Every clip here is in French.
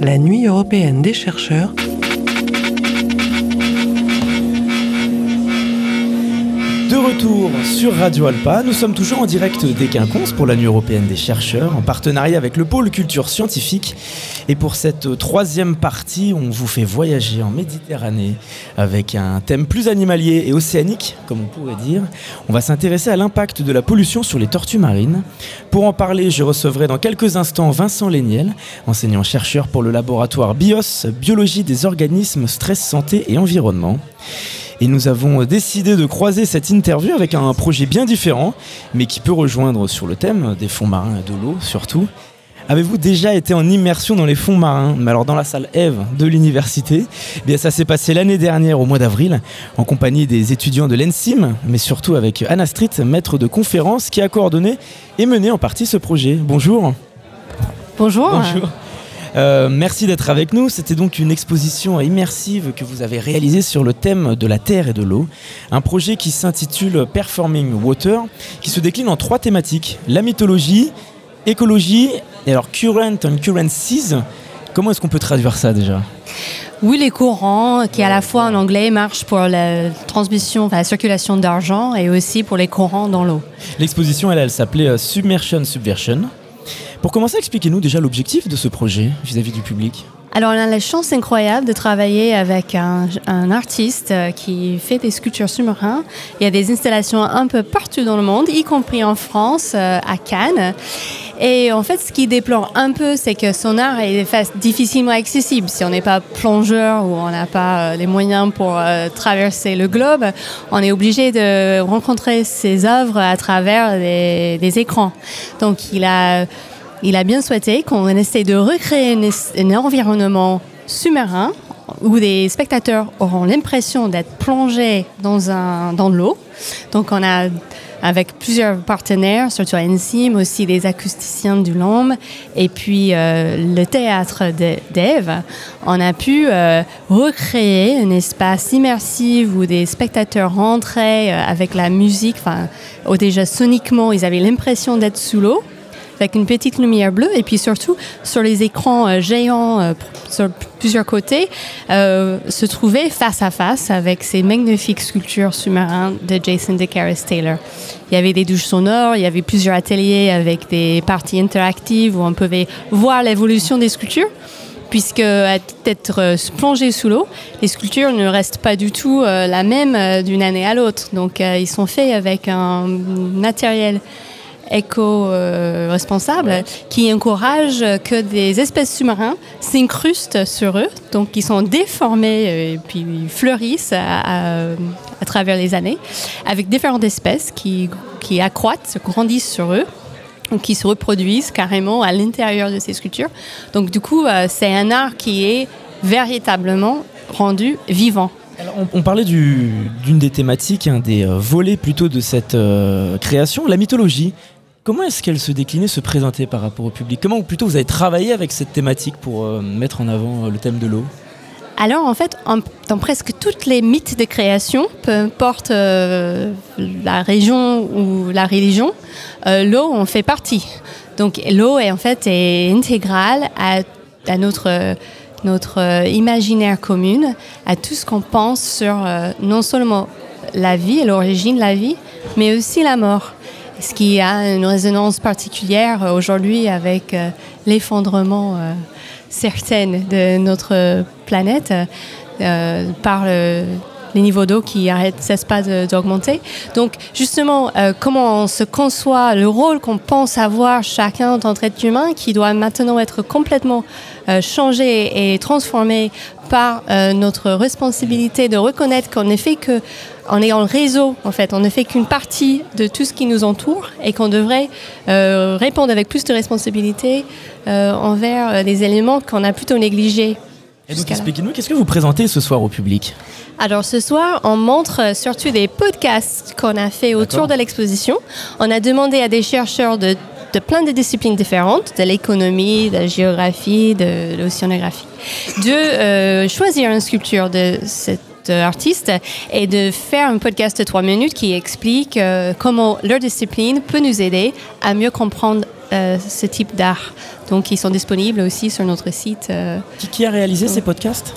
la Nuit européenne des chercheurs De retour sur Radio Alpa, nous sommes toujours en direct des Quinconces pour la Nuit européenne des chercheurs, en partenariat avec le pôle culture scientifique. Et pour cette troisième partie, on vous fait voyager en Méditerranée avec un thème plus animalier et océanique, comme on pourrait dire. On va s'intéresser à l'impact de la pollution sur les tortues marines. Pour en parler, je recevrai dans quelques instants Vincent Léniel, enseignant-chercheur pour le laboratoire BIOS, Biologie des organismes, stress, santé et environnement. Et nous avons décidé de croiser cette interview avec un projet bien différent, mais qui peut rejoindre sur le thème des fonds marins et de l'eau surtout. Avez-vous déjà été en immersion dans les fonds marins Mais alors dans la salle Eve de l'université, eh bien ça s'est passé l'année dernière au mois d'avril en compagnie des étudiants de l'ENSIM, mais surtout avec Anna Street, maître de conférence qui a coordonné et mené en partie ce projet. Bonjour. Bonjour. Bonjour. Euh, merci d'être avec nous. C'était donc une exposition immersive que vous avez réalisée sur le thème de la terre et de l'eau. Un projet qui s'intitule Performing Water, qui se décline en trois thématiques la mythologie, écologie et alors current and currencies. Comment est-ce qu'on peut traduire ça déjà? Oui, les courants, qui à la fois en anglais marchent pour la transmission, enfin, la circulation d'argent et aussi pour les courants dans l'eau. L'exposition, elle, elle s'appelait euh, Submersion Subversion. Pour commencer, expliquez-nous déjà l'objectif de ce projet vis-à-vis du public. Alors, on a la chance incroyable de travailler avec un, artiste euh, qui fait des sculptures sous-marins. Il y a des installations un peu partout dans le monde, y compris en France, euh, à Cannes. Et en fait, ce qui déplore un peu, c'est que son art est difficilement accessible. Si on n'est pas plongeur ou on n'a pas euh, les moyens pour traverser le globe, on est obligé de rencontrer ses œuvres à travers des écrans. Donc, il a il a bien souhaité qu'on essaie de recréer un, environnement sous-marin où des spectateurs auront l'impression d'être plongés dans, dans l'eau. Donc on a avec plusieurs partenaires, surtout Ensim, aussi des acousticiens du LOM, et puis euh, le théâtre d'Ève, on a pu euh, recréer un espace immersif où des spectateurs rentraient euh, avec la musique, enfin, déjà soniquement, ils avaient l'impression d'être sous l'eau, avec une petite lumière bleue et puis surtout sur les écrans euh, géants euh, sur plusieurs côtés euh, se trouver face à face avec ces magnifiques sculptures sous-marines de Jason DeCaris Taylor. Il y avait des douches sonores, il y avait plusieurs ateliers avec des parties interactives où on pouvait voir l'évolution des sculptures puisque être plongé sous l'eau, les sculptures ne restent pas du tout la même d'une année à l'autre. Donc ils sont faits avec un matériel éco-responsables qui encouragent que des espèces sous-marins s'incrustent sur eux, donc qui sont déformés euh, et puis fleurissent à, travers les années, avec différentes espèces qui, qui accroissent, grandissent sur eux qui se reproduisent carrément à l'intérieur de ces sculptures. Donc du coup, euh, c'est un art qui est véritablement rendu vivant. on, parlait d'une des thématiques, un des euh, volets plutôt de cette création, la mythologie. Comment est-ce qu'elle se déclinait, se présentait par rapport au public? Comment plutôt vous avez travaillé avec cette thématique pour euh, mettre en avant euh, le thème de l'eau? Alors en fait, dans presque toutes les mythes de création, peu importe euh, la région ou la religion, l'eau en fait partie. Donc l'eau est en fait intégrale à, notre imaginaire commun, à tout ce qu'on pense sur non seulement la vie et l'origine de la vie, mais aussi la mort ce qui a une résonance particulière aujourd'hui avec euh, l'effondrement euh, certain de notre planète euh, par les niveaux d'eau qui arrêtent, cessent pas d'augmenter? Donc justement, comment on se conçoit le rôle qu'on pense avoir chacun en tant qu'être humain qui doit maintenant être complètement changé et transformé par notre responsabilité de reconnaître qu'on n'est fait que on est en réseau, en fait. On ne fait qu'une partie de tout ce qui nous entoure et qu'on devrait euh, répondre avec plus de responsabilité euh, envers euh, des éléments qu'on a plutôt négligés. Et donc, expliquez-nous, qu'est-ce que vous présentez ce soir au public alors ce soir, on montre surtout des podcasts qu'on a fait autour de l'exposition. On a demandé à des chercheurs de, de plein de disciplines différentes, de l'économie, de la géographie, de l'océanographie, de choisir une sculpture de cette artistes et de faire un podcast de trois minutes qui explique euh, comment leur discipline peut nous aider à mieux comprendre euh, ce type d'art. Donc, ils sont disponibles aussi sur notre site. euh. Qui, qui a réalisé ces podcasts?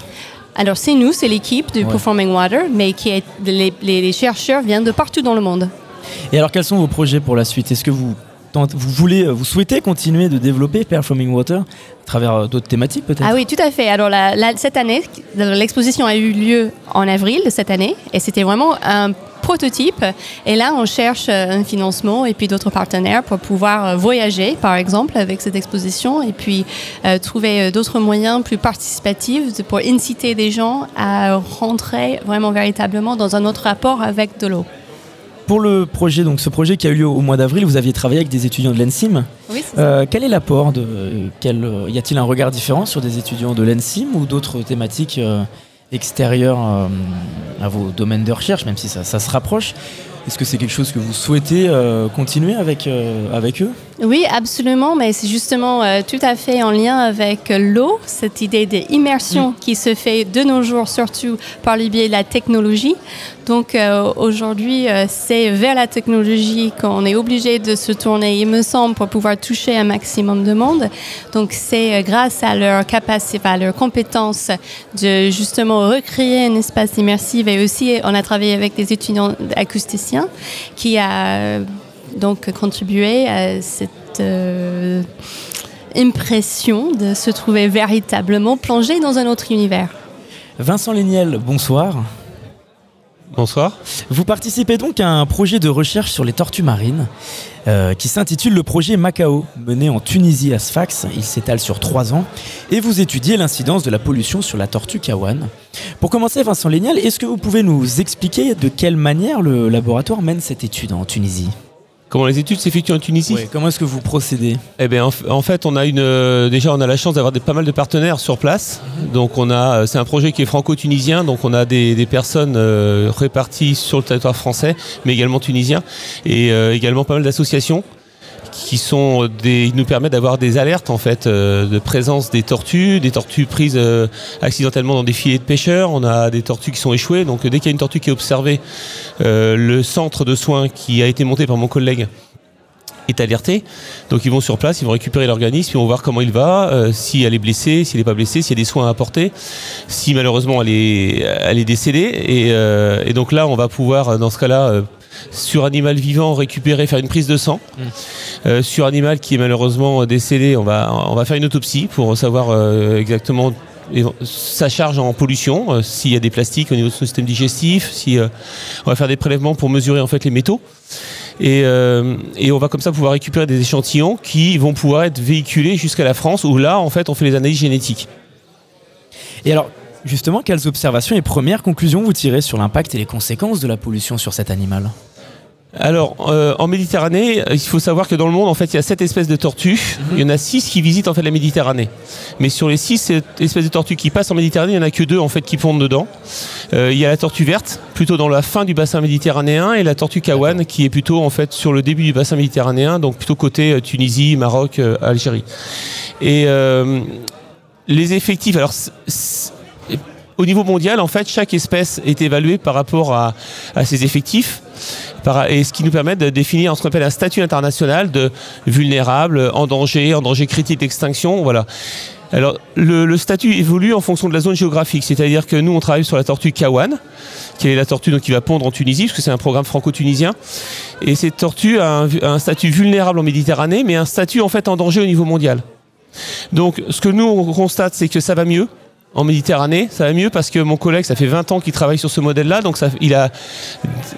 Alors, c'est nous, c'est l'équipe du Ouais. Performing Water, mais qui est, les, les- les chercheurs viennent de partout dans le monde. Et alors, quels sont vos projets pour la suite? Est-ce que vous, vous voulez, vous souhaitez continuer de développer Performing Water à travers euh, d'autres thématiques peut-être? Ah oui, tout à fait. Alors, cette année, l'exposition a eu lieu en avril de cette année et c'était vraiment un prototype. Et là, on cherche euh, un financement et puis d'autres partenaires pour pouvoir euh, voyager, par exemple, avec cette exposition et puis euh, trouver euh, d'autres moyens plus participatifs pour inciter des gens à rentrer vraiment véritablement dans un autre rapport avec de l'eau. Pour le projet, donc ce projet qui a eu lieu au mois d'avril, vous aviez travaillé avec des étudiants de l'ENSIM. Oui, c'est ça. Euh, quel est l'apport de quel, euh, Y a-t-il un regard différent sur des étudiants de l'ENSIM ou d'autres thématiques euh, extérieures à vos domaines de recherche, même si ça, ça se rapproche? Est-ce que c'est quelque chose que vous souhaitez continuer avec, avec eux? Oui, absolument, mais c'est justement euh, tout à fait en lien avec l'eau, cette idée d'immersion qui se fait de nos jours, surtout par le biais de la technologie. Donc euh, aujourd'hui, euh, c'est vers la technologie qu'on est obligé de se tourner, il me semble, pour pouvoir toucher un maximum de monde. Donc c'est grâce à leur capacité, à leur compétence de justement recréer un espace immersif et aussi on a travaillé avec des étudiants acousticiens qui a donc contribué à cette euh, impression de se trouver véritablement plongé dans un autre univers. Vincent Léniel, bonsoir. Bonsoir. Vous participez donc à un projet de recherche sur les tortues marines euh, qui s'intitule le projet Macao, mené en Tunisie à Sfax. Il s'étale sur trois ans et vous étudiez l'incidence de la pollution sur la tortue Kawan. Pour commencer, Vincent Lénial, est-ce que vous pouvez nous expliquer de quelle manière le laboratoire mène cette étude en Tunisie? Comment les études s'effectuent en Tunisie Comment est-ce que vous procédez? Eh bien, en, fait, on a une, euh, déjà, on a la chance d'avoir des- pas mal de partenaires sur place. Donc, on a, euh, c'est un projet qui est franco-tunisien. Donc, on a des, des personnes euh, réparties sur le territoire français, mais également tunisien, et euh, également pas mal d'associations qui sont des, ils nous permettent d'avoir des alertes en fait euh, de présence des tortues, des tortues prises euh, accidentellement dans des filets de pêcheurs. On a des tortues qui sont échouées. Donc, euh, dès qu'il y a une tortue qui est observée, euh, le centre de soins qui a été monté par mon collègue est alerté. Donc ils vont sur place, ils vont récupérer l'organisme, ils vont voir comment il va, euh, si elle est blessée, si elle n'est pas blessée, s'il y a des soins à apporter, si malheureusement elle est, elle est décédée. Et, euh, donc là, on va pouvoir, euh, dans ce cas-là, euh, sur animal vivant, récupérer, faire une prise de sang. Euh, sur animal qui est malheureusement décédé, on va, on va faire une autopsie pour savoir euh, exactement sa charge en pollution, euh, s'il y a des plastiques au niveau de son système digestif, si on va faire des prélèvements pour mesurer en fait les métaux. Et, et on va comme ça pouvoir récupérer des échantillons qui vont pouvoir être véhiculés jusqu'à la France où là en fait on fait les analyses génétiques. Et alors, justement, quelles observations et premières conclusions vous tirez sur l'impact et les conséquences de la pollution sur cet animal? Alors, euh, en Méditerranée, il faut savoir que dans le monde, en fait, il y a sept espèces de tortues. Il y en a six qui visitent en fait la Méditerranée. Mais sur les six espèces de tortues qui passent en Méditerranée, il n'y en a que deux en fait qui pondent dedans. Euh, il y a la tortue verte, plutôt dans la fin du bassin méditerranéen, et la tortue kawan, qui est plutôt en fait sur le début du bassin méditerranéen, donc plutôt côté euh, Tunisie, Maroc, euh, Algérie. Et euh, les effectifs, alors au niveau mondial, en fait, chaque espèce est évaluée par rapport à, à ses effectifs. Et ce qui nous permet de définir ce qu'on appelle un statut international de vulnérable, en danger, en danger critique d'extinction. Voilà. Alors, le, statut évolue en fonction de la zone géographique, c'est-à-dire que nous, on travaille sur la tortue Kawan, qui est la tortue qui va pondre en Tunisie, parce que c'est un programme franco-tunisien. Et cette tortue a un statut vulnérable en Méditerranée, mais un statut en fait en danger au niveau mondial. Donc, ce que nous, on constate, c'est que ça va mieux. En Méditerranée, ça va mieux parce que mon collègue, ça fait 20 ans qu'il travaille sur ce modèle-là, donc ça, il a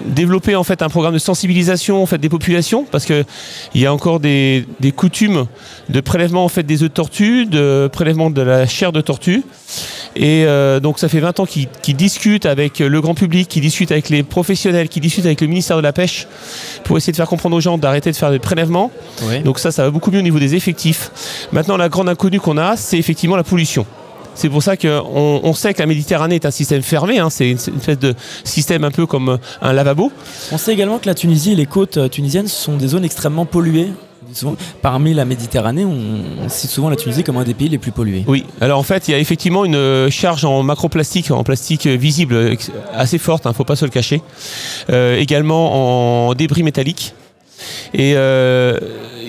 développé en fait un programme de sensibilisation en fait des populations parce que il y a encore des, des coutumes de prélèvement en fait des œufs de tortue, de prélèvement de la chair de tortue. Et euh, donc ça fait 20 ans qu'il qu'il discute avec le grand public, qu'il discute avec les professionnels, qu'il discute avec le ministère de la Pêche pour essayer de faire comprendre aux gens d'arrêter de faire des prélèvements. Donc ça, ça va beaucoup mieux au niveau des effectifs. Maintenant, la grande inconnue qu'on a, c'est effectivement la pollution. C'est pour ça qu'on on sait que la Méditerranée est un système fermé, hein, c'est une, une espèce de système un peu comme un lavabo. On sait également que la Tunisie et les côtes euh, tunisiennes sont des zones extrêmement polluées. Souvent, parmi la Méditerranée, on, on cite souvent la Tunisie comme un des pays les plus pollués. Oui, alors en fait, il y a effectivement une euh, charge en macroplastique, en plastique euh, visible, euh, assez forte, il ne faut pas se le cacher. Euh, également en débris métalliques. Et euh,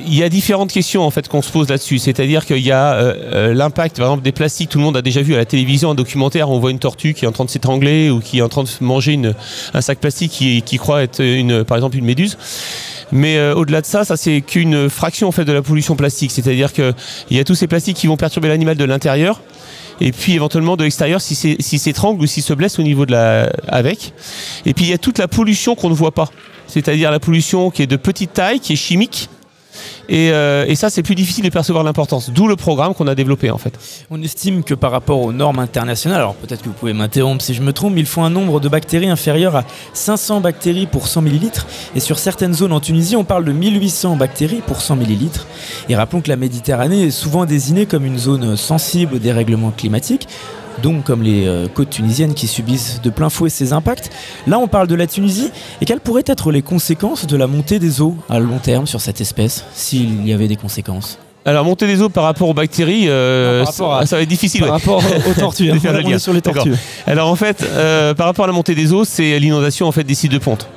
il y a différentes questions en fait qu'on se pose là-dessus. C'est-à-dire qu'il y a euh, euh, l'impact, par exemple, des plastiques. Tout le monde a déjà vu à la télévision un documentaire où on voit une tortue qui est en train de s'étrangler ou qui est en train de manger un sac plastique qui, croit être une, par exemple une méduse. Mais au-delà de ça, ça c'est qu'une fraction en fait de la pollution plastique. C'est-à-dire qu'il y a tous ces plastiques qui vont perturber l'animal de l'intérieur et puis éventuellement de l'extérieur si s'étrangle ou s'il se blesse au niveau de la avec. Et puis il y a toute la pollution qu'on ne voit pas, c'est-à-dire la pollution qui est de petite taille, qui est chimique. Et, euh, et ça, c'est plus difficile de percevoir l'importance. D'où le programme qu'on a développé en fait. On estime que par rapport aux normes internationales, alors peut-être que vous pouvez m'interrompre si je me trompe, il faut un nombre de bactéries inférieur à 500 bactéries pour 100 millilitres. Et sur certaines zones en Tunisie, on parle de 1800 bactéries pour 100 millilitres. Et rappelons que la Méditerranée est souvent désignée comme une zone sensible au dérèglement climatique donc comme les euh, côtes tunisiennes qui subissent de plein fouet ces impacts. Là, on parle de la Tunisie et quelles pourraient être les conséquences de la montée des eaux à long terme sur cette espèce, s'il y avait des conséquences? Alors monter des eaux par rapport aux bactéries, euh, Non, à- ça, ça va être difficile. Par ouais. rapport aux tortues, hein. De faire on le est lien. sur les tortues. Alors en fait, euh, par rapport à la montée des eaux, c'est l'inondation en fait des sites de ponte.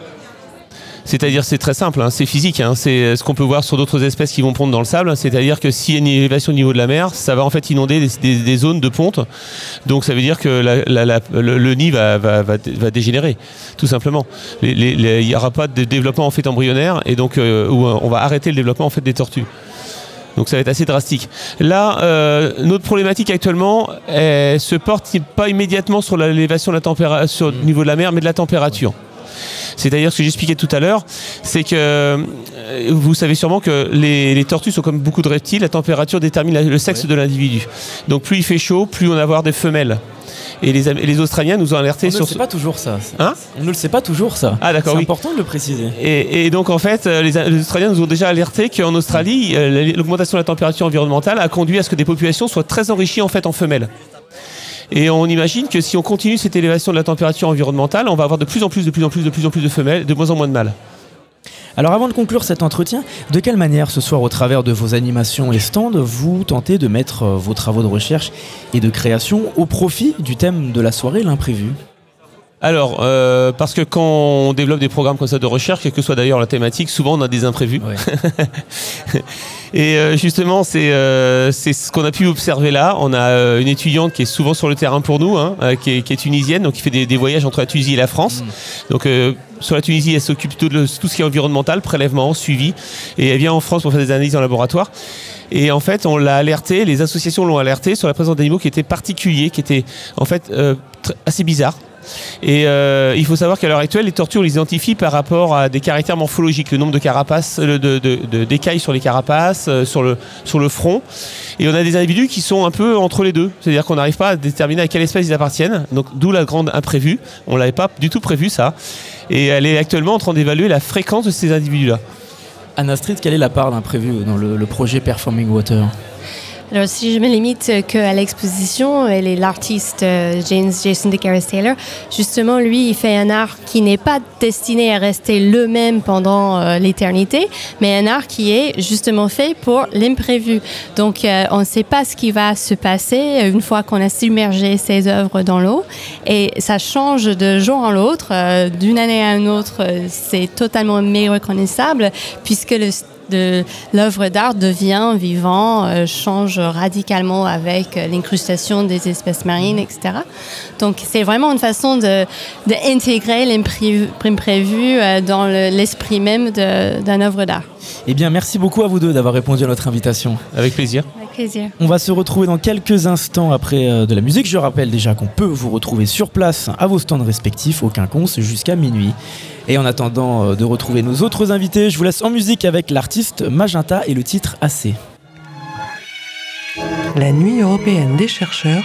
C'est-à-dire, c'est très simple, hein, c'est physique. hein, c'est ce qu'on peut voir sur d'autres espèces qui vont pondre dans le sable. C'est-à-dire que s'il y a une élévation au niveau de la mer, ça va en fait inonder des, des- des zones de ponte. Donc ça veut dire que la- la- la- le, le nid va, va- va- va dégénérer, tout simplement. Il n'y aura pas de développement en fait embryonnaire et donc euh, où, euh, on va arrêter le développement en fait des tortues. Donc ça va être assez drastique. Là, euh, notre problématique actuellement elle se porte pas immédiatement sur l'élévation de la température, le niveau de la mer, mais de la température. C'est-à-dire ce que j'expliquais tout à l'heure, c'est que euh, vous savez sûrement que les, les tortues sont comme beaucoup de reptiles, la température détermine la- le sexe de l'individu. Donc plus il fait chaud, plus on va avoir des femelles. Et les, Am- et les Australiens nous ont alertés On ne sur le ce- sait pas toujours ça. Hein On ne le sait pas toujours ça. Ah, d'accord, C'est oui. important de le préciser. Et, et donc en fait, euh, les, les Australiens nous ont déjà alerté qu'en Australie, euh, l'augmentation de la température environnementale a conduit à ce que des populations soient très enrichies en fait en femelles. Et on imagine que si on continue cette élévation de la température environnementale, on va avoir de plus en plus, de plus en plus, de plus en plus de femelles, de moins en moins de mâles. Alors avant de conclure cet entretien, de quelle manière ce soir au travers de vos animations et stands, vous tentez de mettre euh, vos travaux de recherche et de création au profit du thème de la soirée, l'imprévu? Alors, euh, parce que quand on développe des programmes comme ça de recherche, quelle que soit d'ailleurs la thématique, souvent on a des imprévus. Et euh, justement, c'est euh, ce qu'on a pu observer là. On a euh, une étudiante qui est souvent sur le terrain pour nous, hein, qui, est, qui est tunisienne, donc qui fait des, des voyages entre la Tunisie et la France. Donc euh, sur la Tunisie, elle s'occupe plutôt de tout ce qui est environnemental, prélèvement, suivi, et elle vient en France pour faire des analyses en laboratoire. Et en fait, on l'a alerté, les associations l'ont alerté sur la présence d'animaux qui étaient particuliers, qui étaient en fait euh, assez bizarres. Et euh, il faut savoir qu'à l'heure actuelle, les tortues, on les identifie par rapport à des caractères morphologiques, le nombre de carapaces, euh, de, de- d'écailles sur les carapaces, euh, sur, le, sur le front. Et on a des individus qui sont un peu entre les deux. C'est-à-dire qu'on n'arrive pas à déterminer à quelle espèce ils appartiennent. Donc d'où la grande imprévue. On l'avait pas du tout prévu ça. Et elle est actuellement en train d'évaluer la fréquence de ces individus-là. Anna Street, quelle est la part d'imprévu dans le projet Performing Water? Alors, si je me limite euh, qu'à l'exposition, l'artiste euh, James Jason DeCaris Taylor. Justement, lui, il fait un art qui n'est pas destiné à rester le même pendant euh, l'éternité, mais un art qui est justement fait pour l'imprévu. Donc, on ne sait pas ce qui va se passer une fois qu'on a submergé ses œuvres dans l'eau. Et ça change de jour en l'autre, d'une année à une autre. C'est totalement méreconnaissable puisque le de l'œuvre d'art devient vivant, euh, change radicalement avec euh, l'incrustation des espèces marines, etc. Donc c'est vraiment une façon de d'intégrer l'imprévu euh, dans le- l'esprit même d'une œuvre d'art. Eh bien, merci beaucoup à vous deux d'avoir répondu à notre invitation. Avec plaisir. Plaisir. On va se retrouver dans quelques instants après euh, de la musique. Je rappelle déjà qu'on peut vous retrouver sur place à vos stands respectifs au Quinconce jusqu'à minuit. Et en attendant euh, de retrouver nos autres invités, je vous laisse en musique avec l'artiste Magenta et le titre AC. La nuit européenne des chercheurs